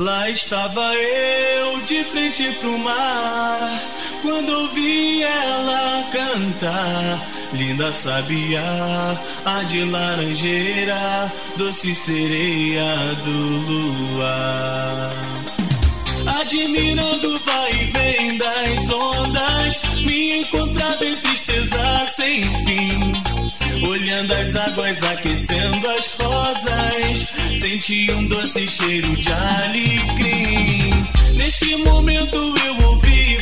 Lá estava eu de frente pro mar, quando ouvi ela cantar. Linda sabiá, a de laranjeira, doce sereia do luar. Admirando o vai e vem das ondas, me encontrava em tristeza sem fim, olhando as águas aqui olhando as rosas, senti um doce cheiro de alecrim. Neste momento eu ouvi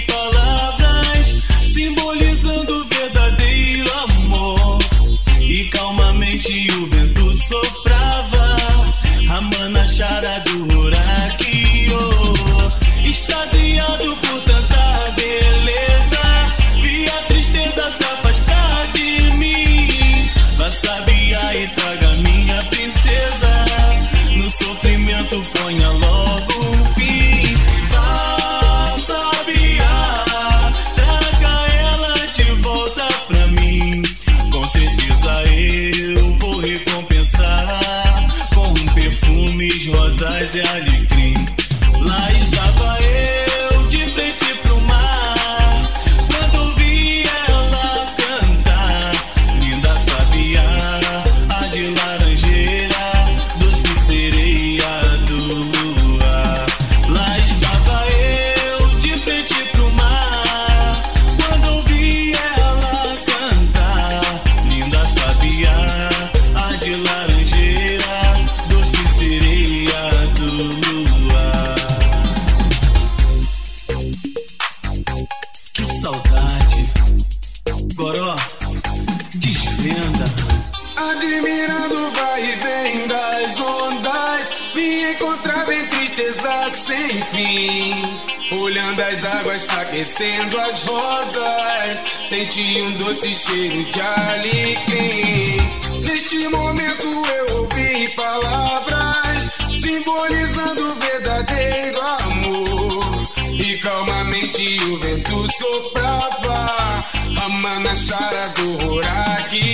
festa, aquecendo as rosas. Senti um doce cheiro de alecrim. Neste momento eu ouvi palavras simbolizando o verdadeiro amor. E calmamente o vento soprava, a manachara do Horaki.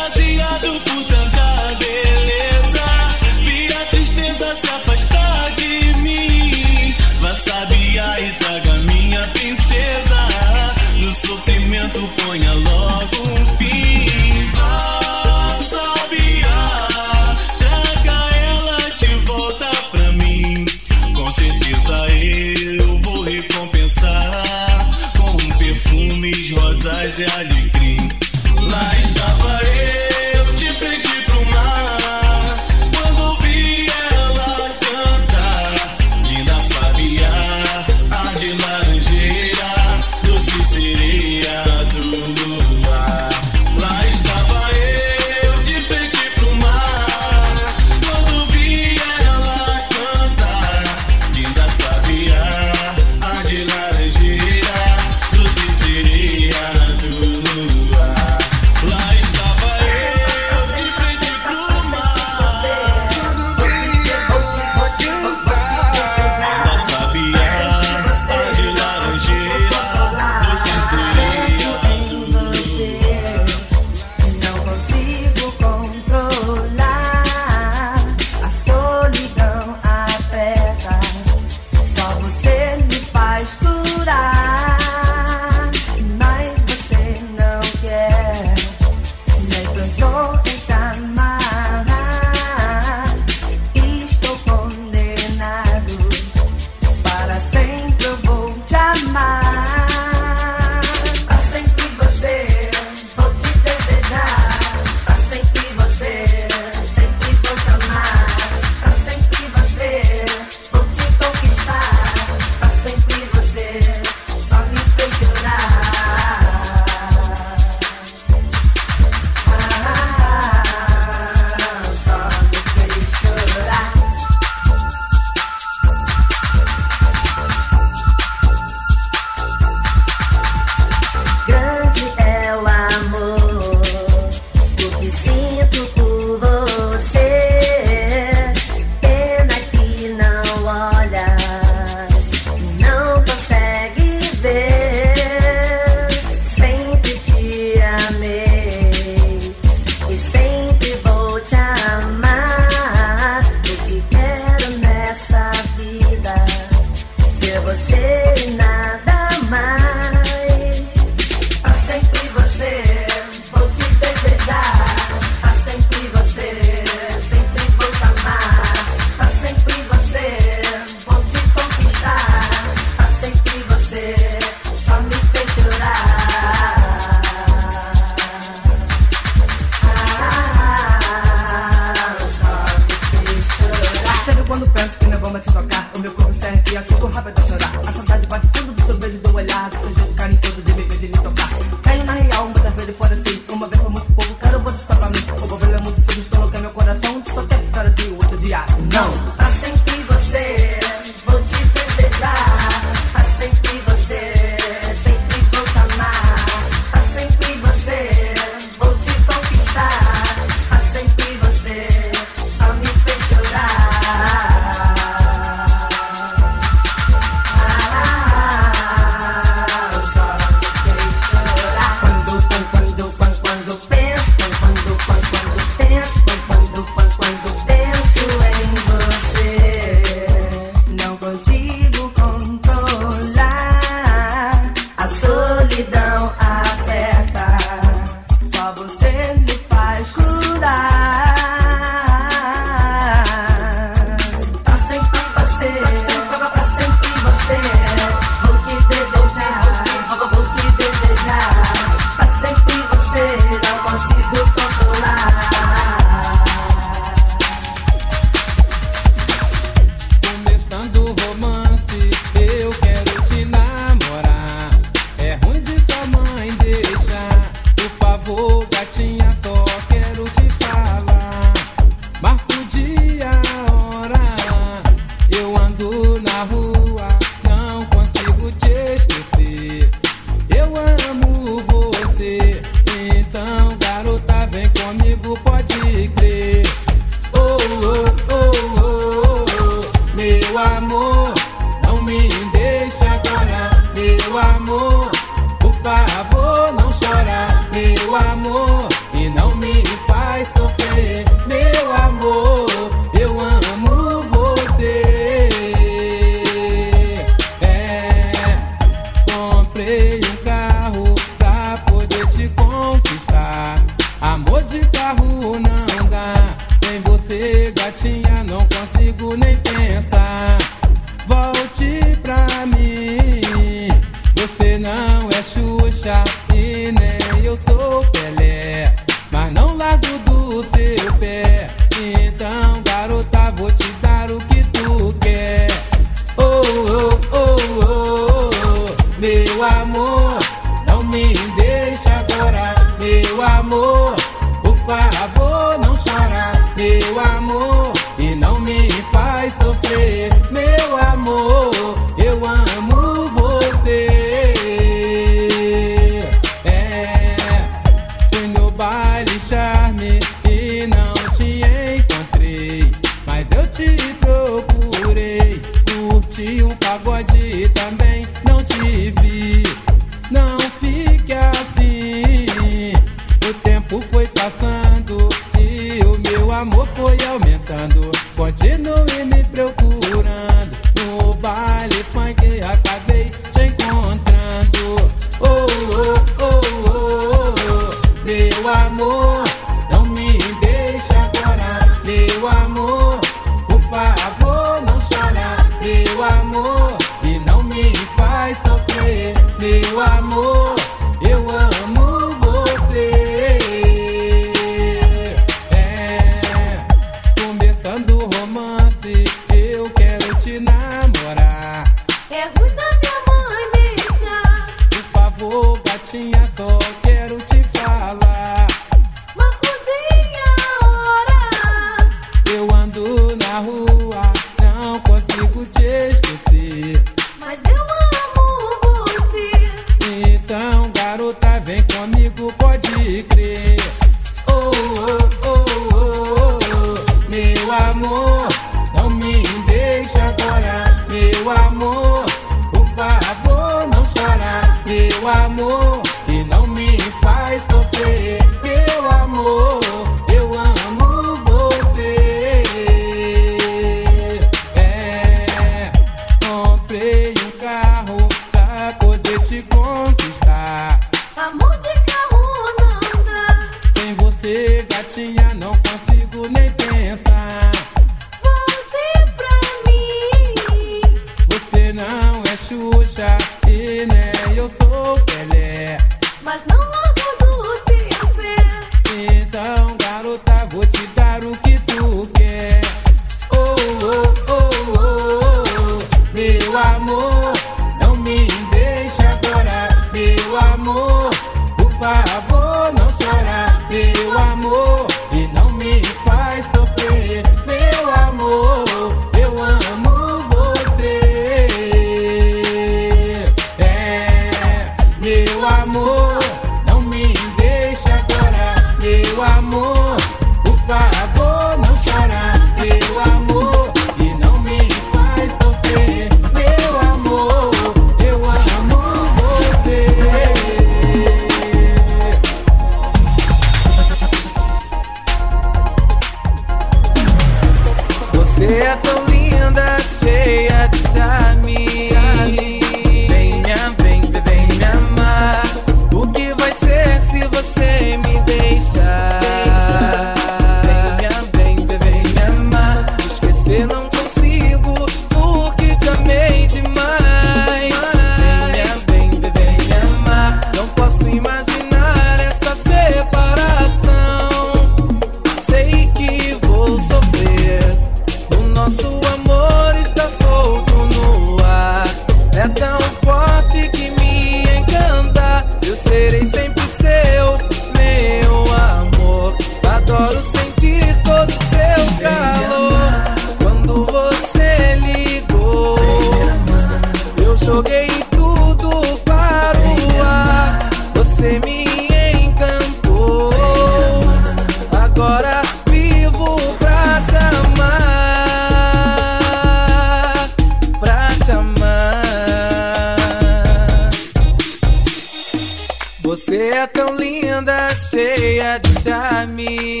Você é tão linda, cheia é de charme.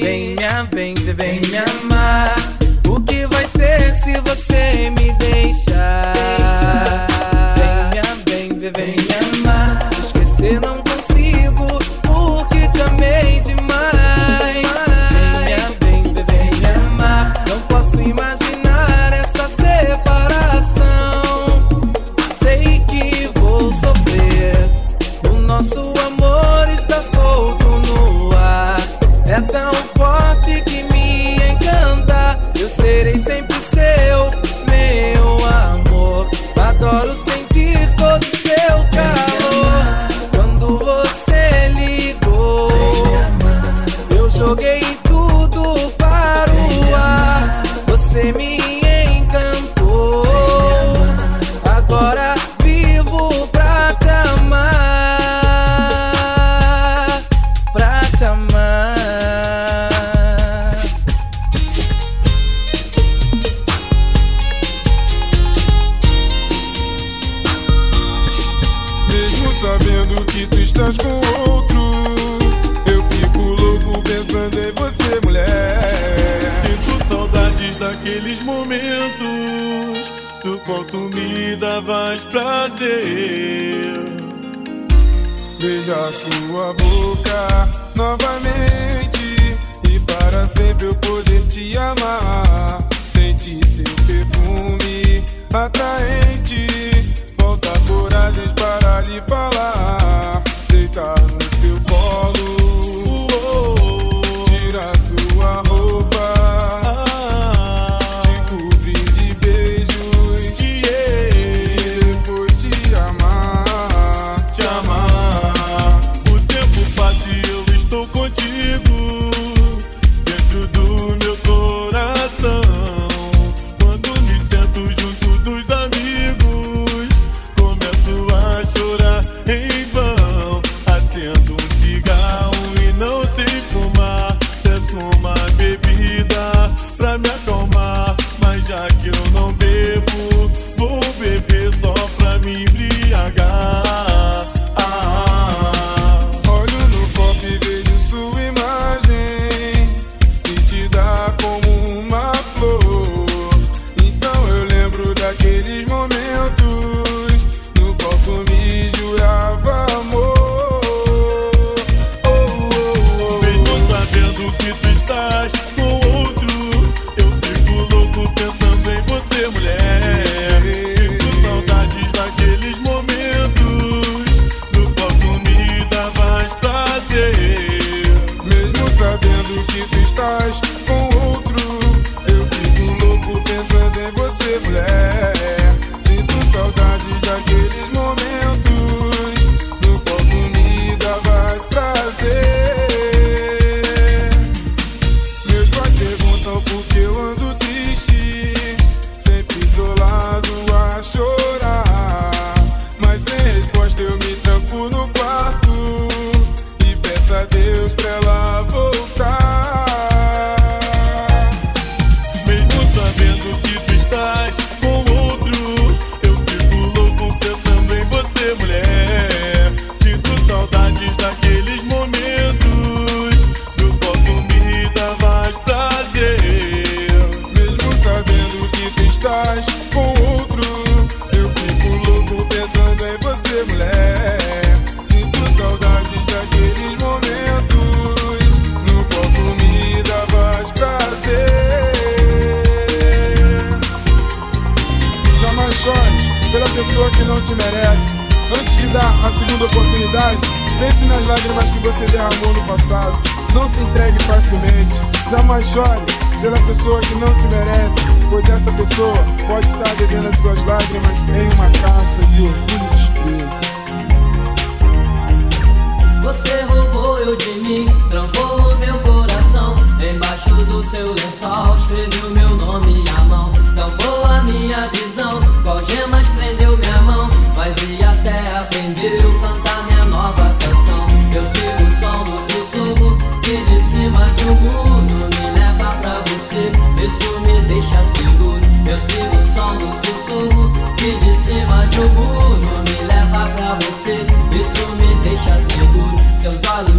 Vem me, vem, vem me amar. O que vai ser se você me deixar? Vem me, vem, vem me amar. Esquecer não pode. prazer. Veja sua boca novamente e para sempre eu poder te amar. Sente seu perfume atraente. Falta coragem para lhe falar. Deitar no seu colo, Tira sua roupa.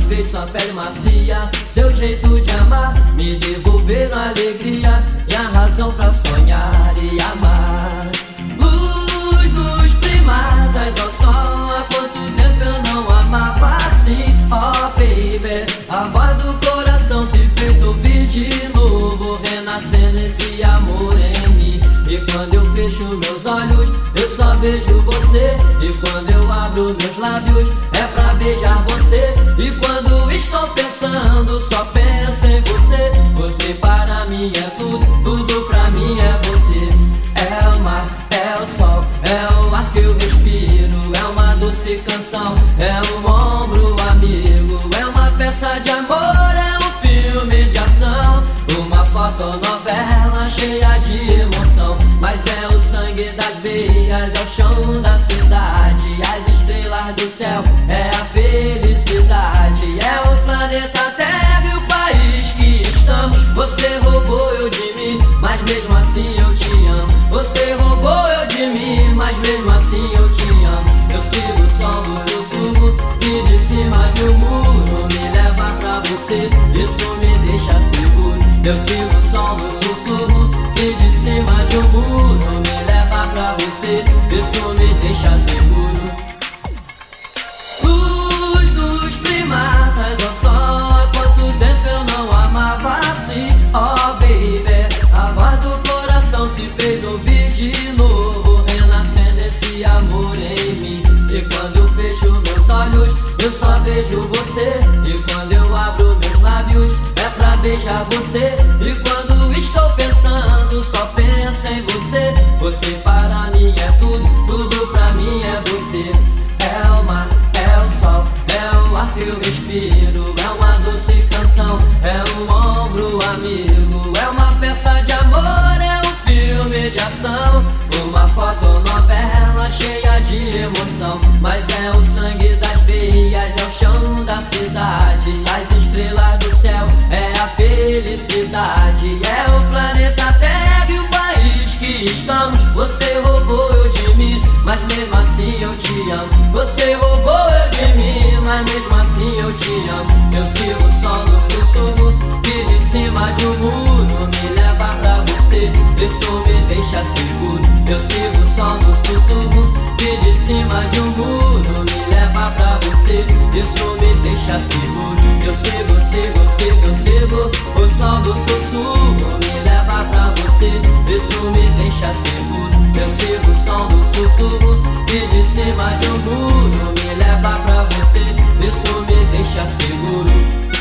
Verdes, sua pele macia, seu jeito de amar me devolveram a alegria e a razão pra sonhar e amar. Luz, luz primadas ao sol, vejo você. E quando eu abro meus lábios, é pra beijar você. E quando estou pensando, só penso em você. Você para mim é tudo, tudo pra mim é chão da cidade. As estrelas do céu, é a felicidade. É o planeta Terra e o país que estamos. Você roubou eu de mim, mas mesmo assim eu te amo. Você roubou eu de mim, mas mesmo assim eu te amo. Eu sigo o som do sussurro que de cima um muro me leva pra você. Isso me deixa seguro. Eu sigo beijar você. E quando estou pensando, só penso em você. Você para mim é tudo, tudo pra mim é você. É o mar, é o sol, é o ar que eu respiro. É uma doce canção, é um ombro amigo. É uma peça de amor, é um filme de ação. Uma fotonovela cheia de emoção. Mas é o sangue das veias, é o chão da cidade. As estrelas do felicidade. É o planeta Terra e o país que estamos. Você roubou eu de mim, mas mesmo assim eu te amo. Você roubou eu de mim, mas mesmo assim eu te amo. Eu sigo o som do sussurro que de cima de um muro me leva pra você. Isso me deixa seguro. Eu sigo o som do sussurro que de cima de um muro me leva pra você. Isso deixa seguro. Eu sigo, sigo, sigo, sigo o som do sussurro me leva pra você. Isso me deixa seguro. Eu sigo o som do sussurro que de cima de um muro me leva pra você. Isso me deixa seguro.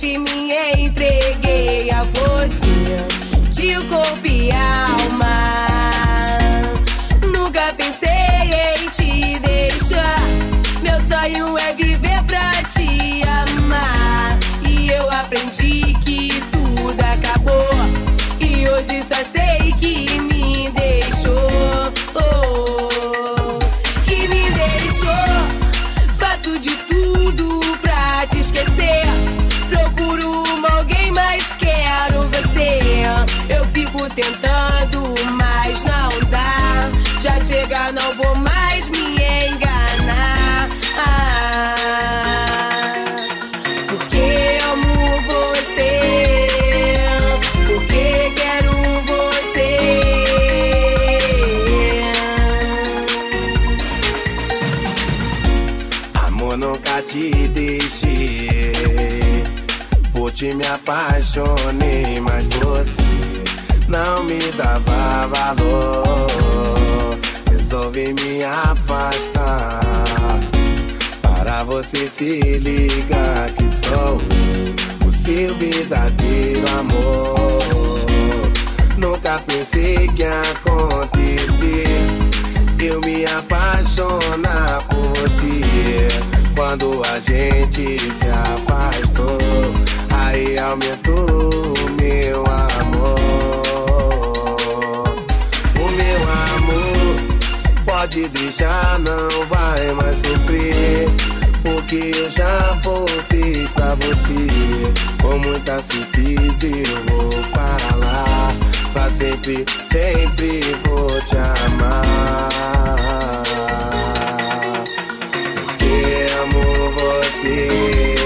Somente me entreguei a você, de corpo e alma. Nunca pensei em te deixar. Meu sonho é viver pra te amar. E eu aprendi que Ti me apaixonei, mas você não me dava valor. Resolvi me afastar. Para você se ligar que sou eu, o seu verdadeiro amor. Nunca pensei que ia acontecer. Eu me apaixonar por você. Quando a gente se afastou, aí aumentou o meu amor. O meu amor pode deixar, não vai mais sofrer. Porque eu já voltei pra você. Com muita certeza eu vou falar. Pra sempre, sempre vou te amar. Porque amo você.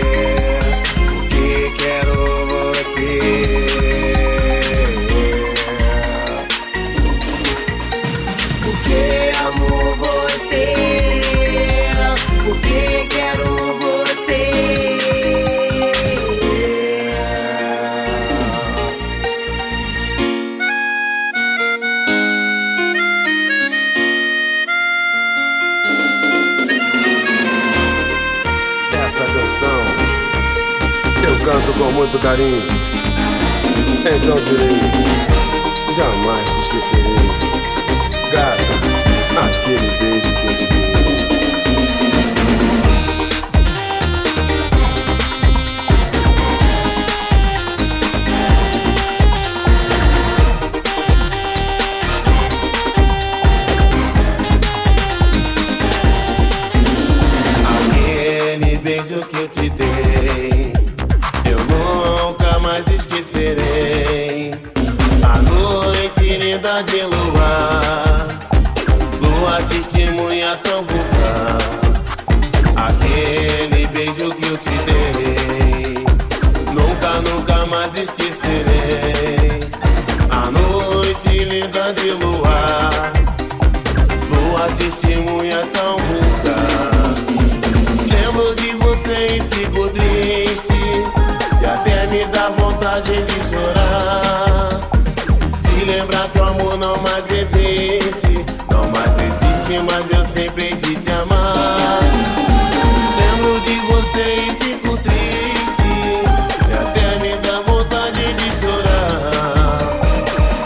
Carinho. Então direi, jamais te esquecerei. Gata, aquele beijo que eu te dei. Aquele beijo que te esquecerei. A noite linda de luar, lua testemunha tão vulgar. Aquele beijo que eu te dei, nunca, nunca mais esquecerei. A noite linda de luar, lua testemunha tão vulgar. Lembro de você e fico triste. E até me dá vontade de chorar. De lembrar que o amor não mais existe. Não mais existe, mas eu sempre de te amar. Lembro de você e fico triste. E até me dá vontade de chorar.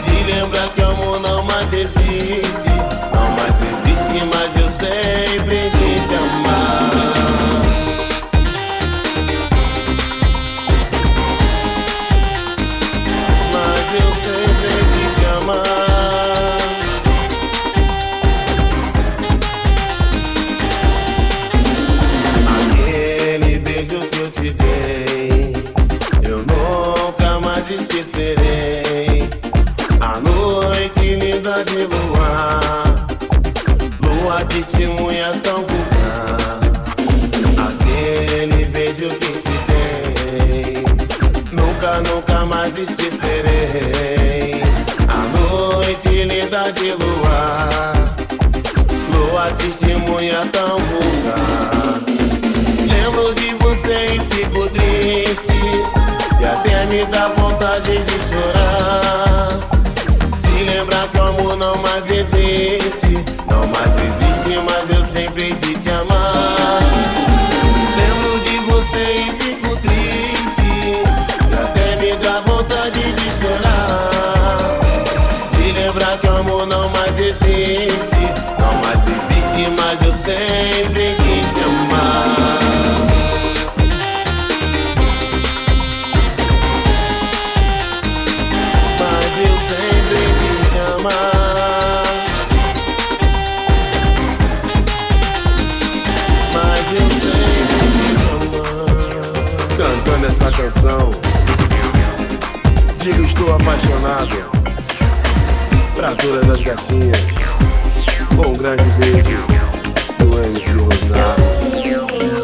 De lembrar que o amor não mais existe. Não mais existe, mas eu sempre testemunha tão vulgar. Aquele beijo que te dei, nunca, nunca mais esquecerei. A noite linda de luar, lua testemunha tão vulgar. Lembro de você e fico triste. E até me dá vontade de chorar. De lembrar que o amor não mais existe. Mais existe, mas eu sempre de te amar. Lembro de você e fico triste. E até me dá vontade de chorar. De lembrar que o amor não mais existe. Não mais existe, mas eu sempre de te amar. Canção, digo estou apaixonado pra todas as gatinhas. Um grande beijo do MC Rosário.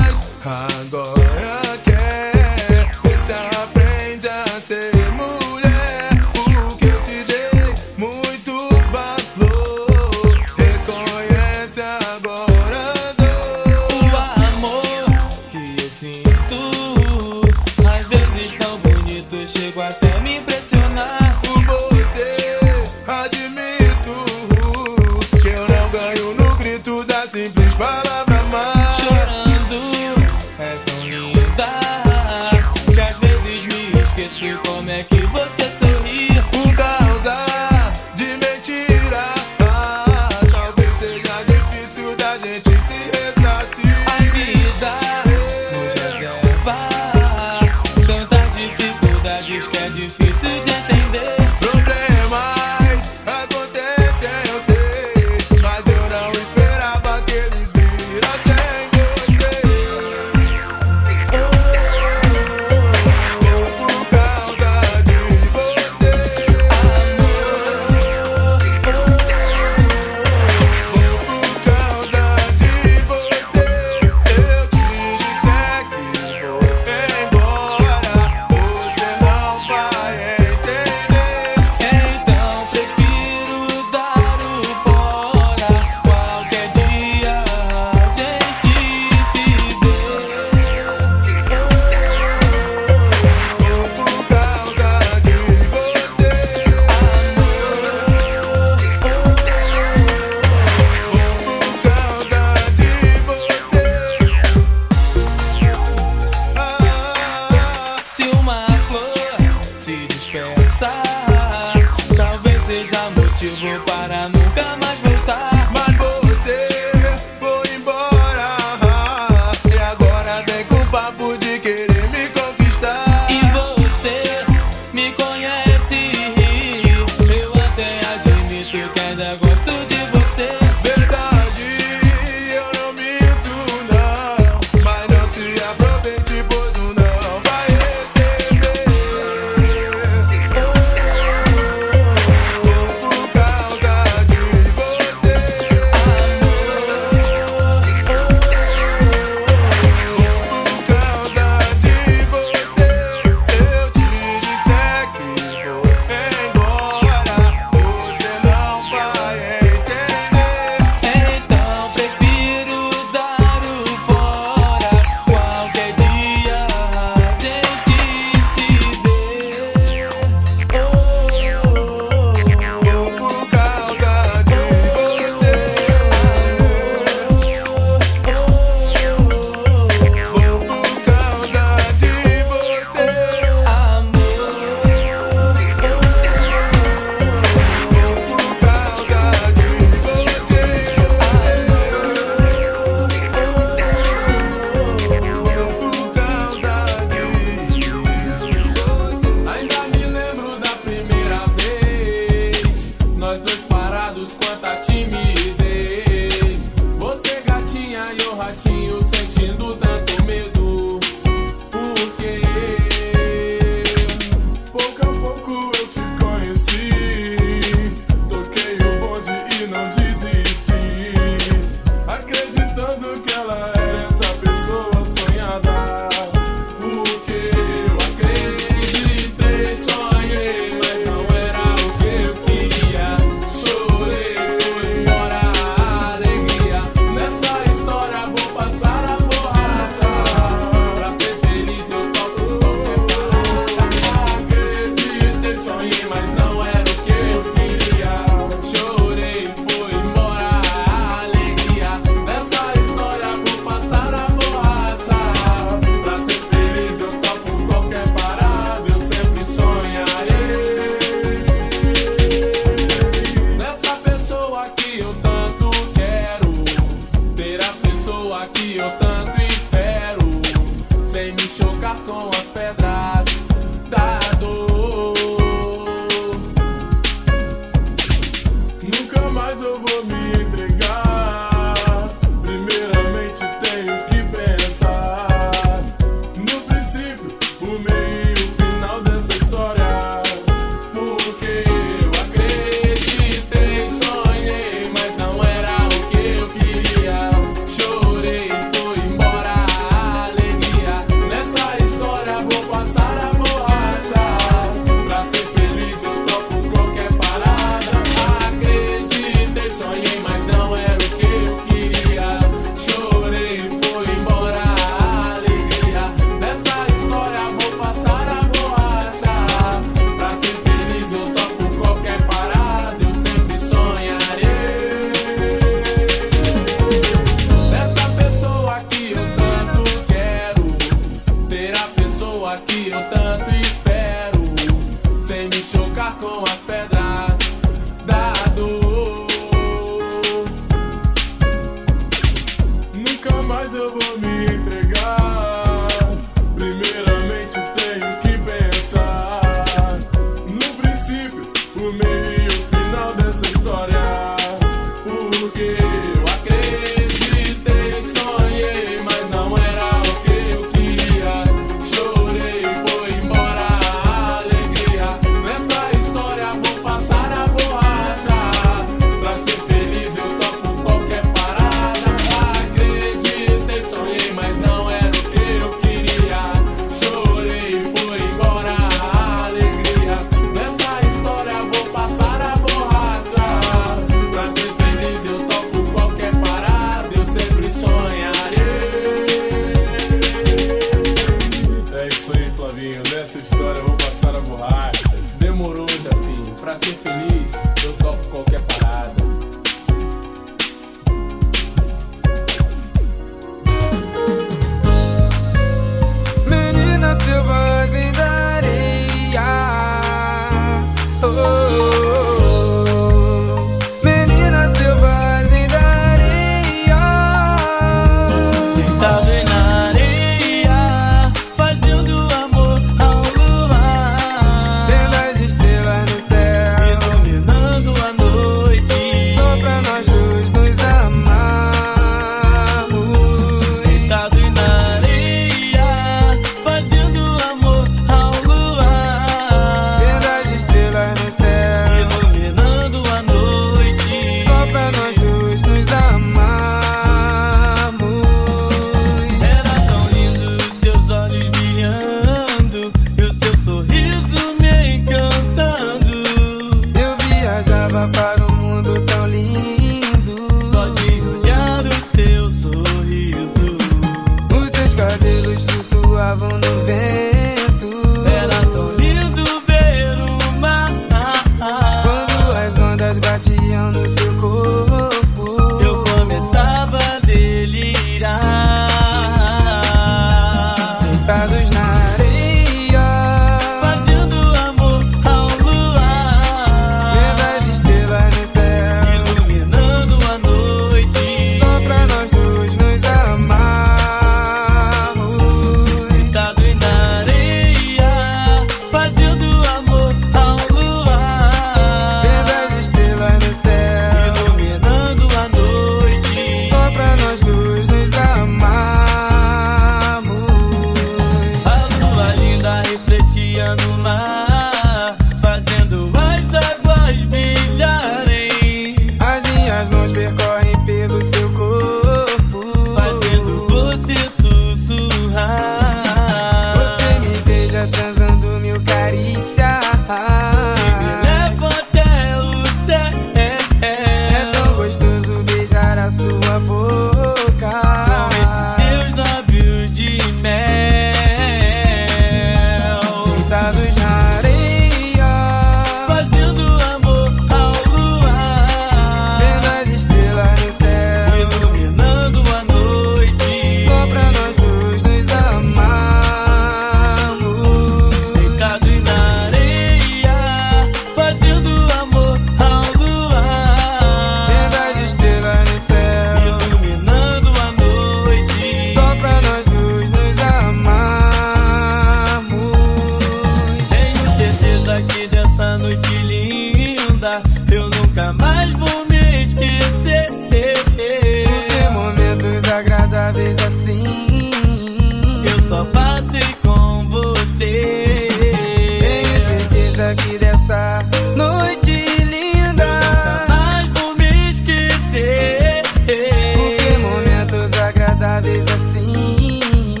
aqui dessa noite linda. Mas vou me esquecer. Porque momentos agradáveis assim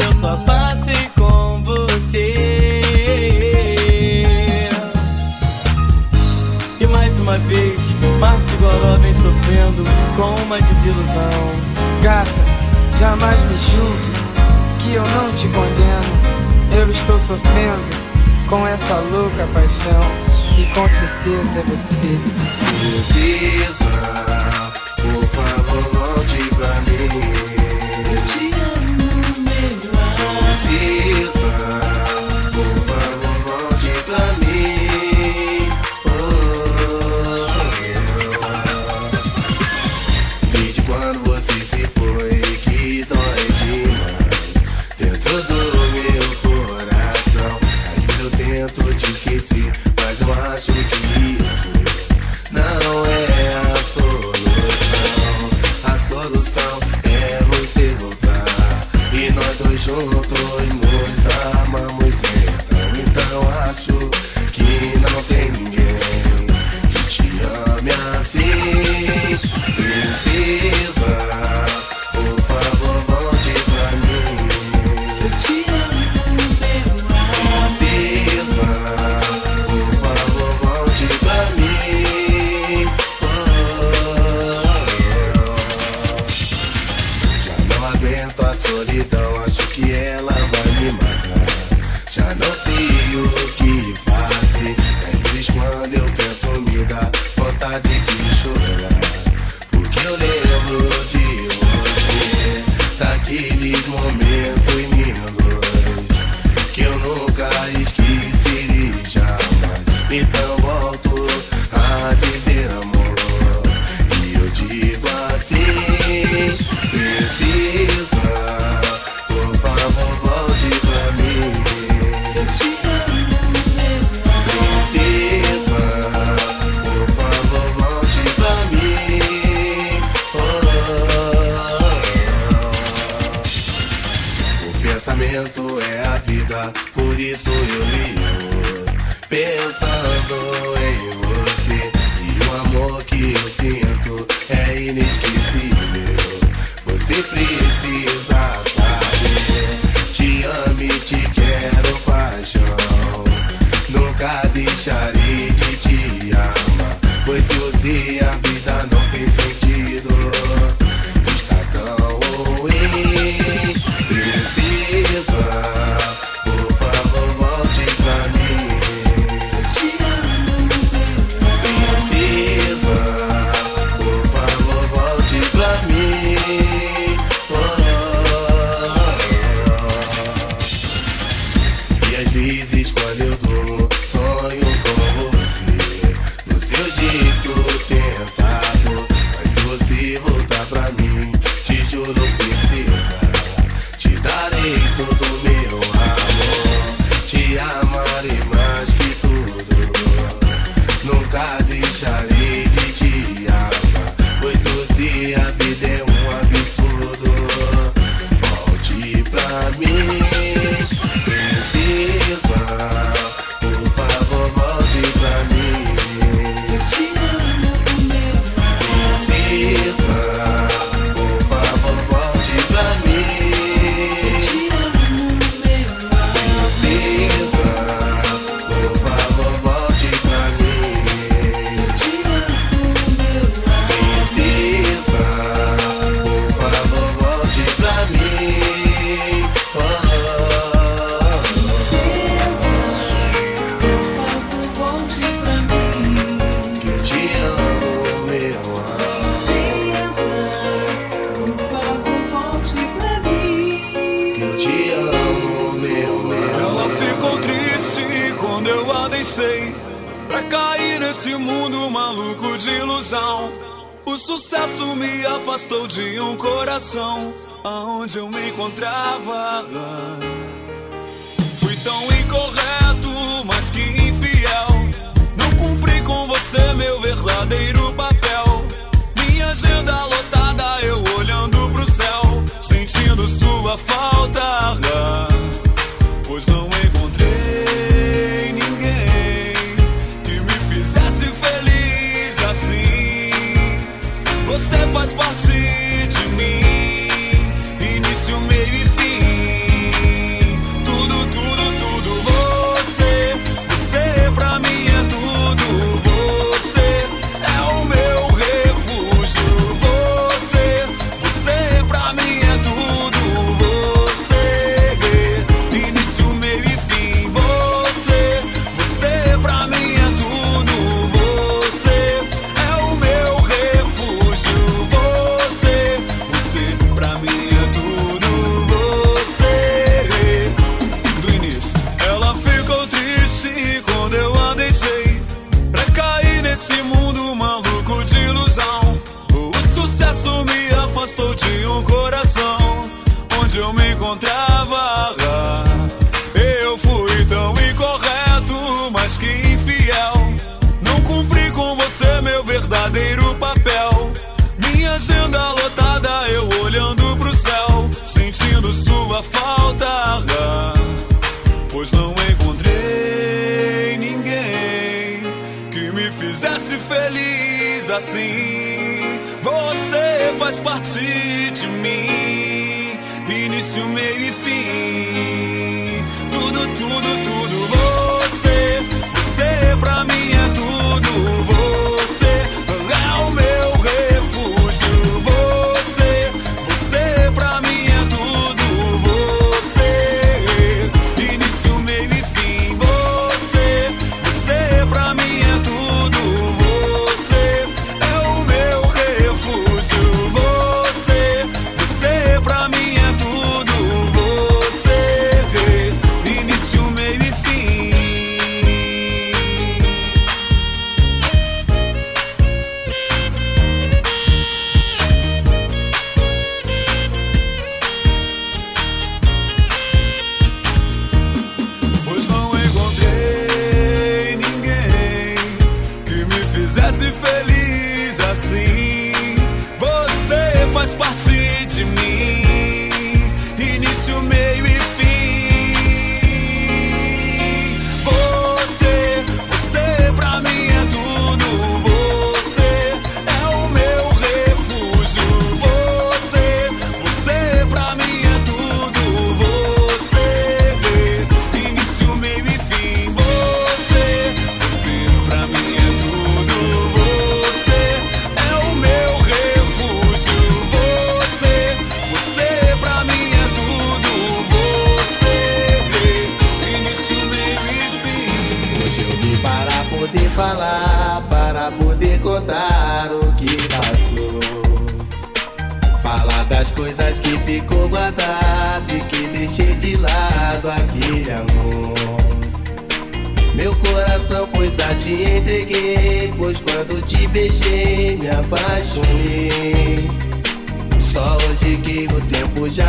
eu só passei com você. E mais uma vez, Márcio Goró vem sofrendo com uma desilusão. Gata, jamais me julgue que eu não te condeno. Eu estou sofrendo com essa louca paixão. E com certeza é você precisa. O sucesso me afastou de um coração aonde eu me encontrava. Fui tão incorreto, mas que infiel. Não cumpri com você meu verdadeiro papel. Minha agenda lotada, eu olhando pro céu, sentindo sua falta. self as fuck. assim. Você faz parte de mim, início, meio e fim.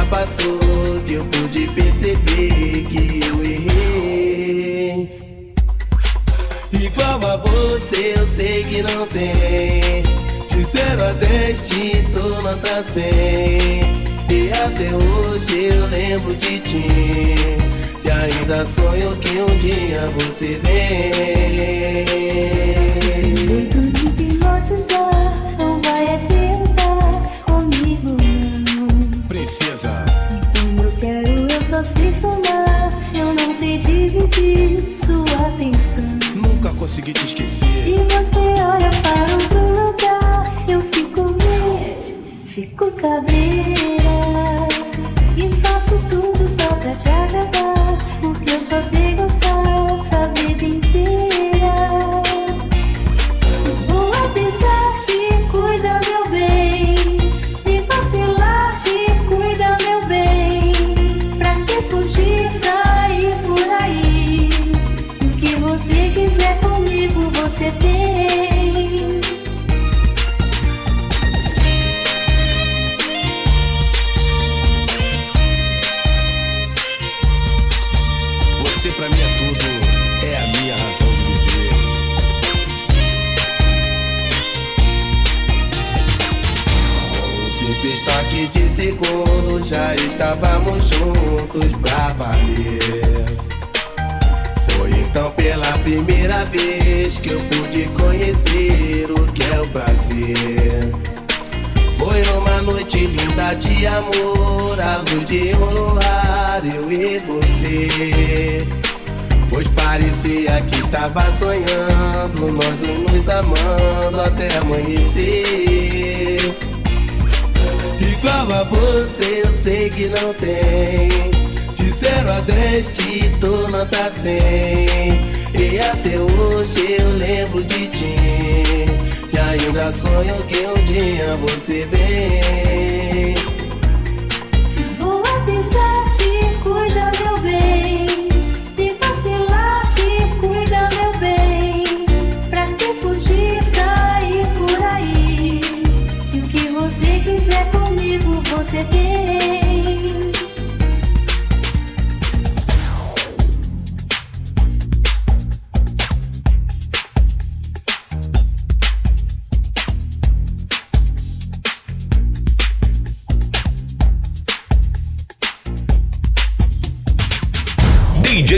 passou que eu pude perceber que eu errei. Igual a você, eu sei que não tem. De zero a 10, Tito nota 100. E até hoje eu lembro de ti. E ainda sonho que um dia você vem. Você tem sem somar, eu não sei dividir sua atenção. Nunca consegui te esquecer.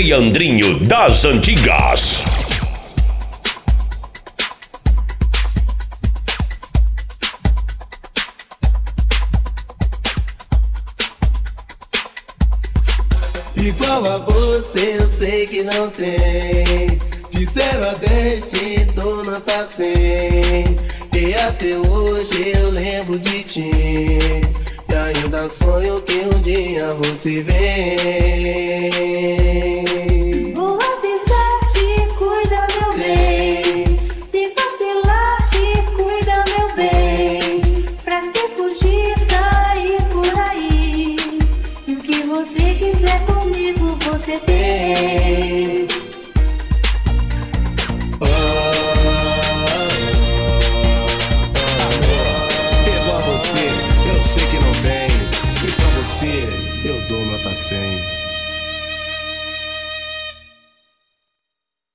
DJ Andrinho das Antigas.